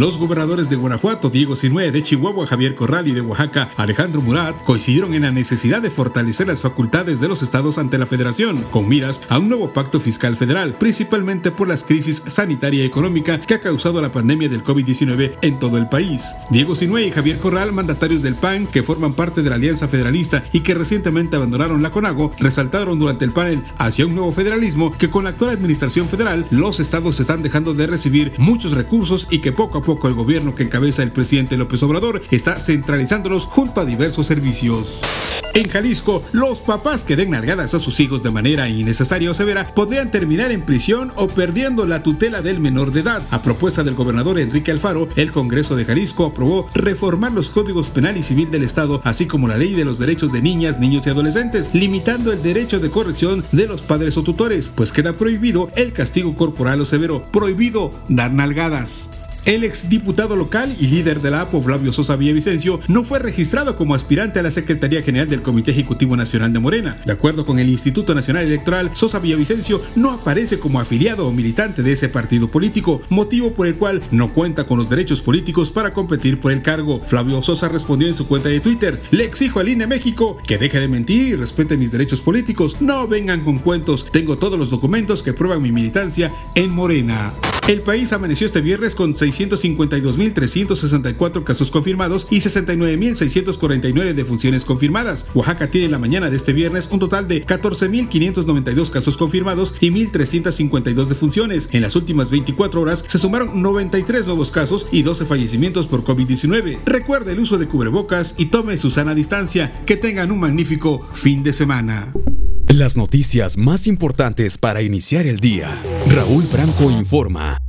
Los gobernadores de Guanajuato, Diego Sinue, de Chihuahua, Javier Corral y de Oaxaca, Alejandro Murat, coincidieron en la necesidad de fortalecer las facultades de los estados ante la federación, con miras a un nuevo pacto fiscal federal, principalmente por las crisis sanitaria y económica que ha causado la pandemia del COVID-19 en todo el país. Diego Sinue y Javier Corral, mandatarios del PAN que forman parte de la Alianza Federalista y que recientemente abandonaron la CONAGO, resaltaron durante el panel hacia un nuevo federalismo que con la actual administración federal los estados están dejando de recibir muchos recursos y que poco a poco el gobierno que encabeza el presidente López Obrador está centralizándolos junto a diversos servicios. En Jalisco, los papás que den nalgadas a sus hijos de manera innecesaria o severa podrían terminar en prisión o perdiendo la tutela del menor de edad. A propuesta del gobernador Enrique Alfaro, el Congreso de Jalisco aprobó reformar los códigos penal y civil del Estado, así como la ley de los derechos de niñas, niños y adolescentes, limitando el derecho de corrección de los padres o tutores, pues queda prohibido el castigo corporal o severo, prohibido dar nalgadas. El exdiputado local y líder de la APO, Flavio Sosa Villavicencio, no fue registrado como aspirante a la Secretaría General del Comité Ejecutivo Nacional de Morena. De acuerdo con el Instituto Nacional Electoral, Sosa Villavicencio no aparece como afiliado o militante de ese partido político, motivo por el cual no cuenta con los derechos políticos para competir por el cargo. Flavio Sosa respondió en su cuenta de Twitter, le exijo al INE México que deje de mentir y respete mis derechos políticos. No vengan con cuentos, tengo todos los documentos que prueban mi militancia en Morena. El país amaneció este viernes con 652.364 casos confirmados y 69.649 defunciones confirmadas. Oaxaca tiene en la mañana de este viernes un total de 14.592 casos confirmados y 1.352 defunciones. En las últimas 24 horas se sumaron 93 nuevos casos y 12 fallecimientos por COVID-19. Recuerde el uso de cubrebocas y tome su sana distancia. Que tengan un magnífico fin de semana. Las noticias más importantes para iniciar el día. Raúl Franco informa.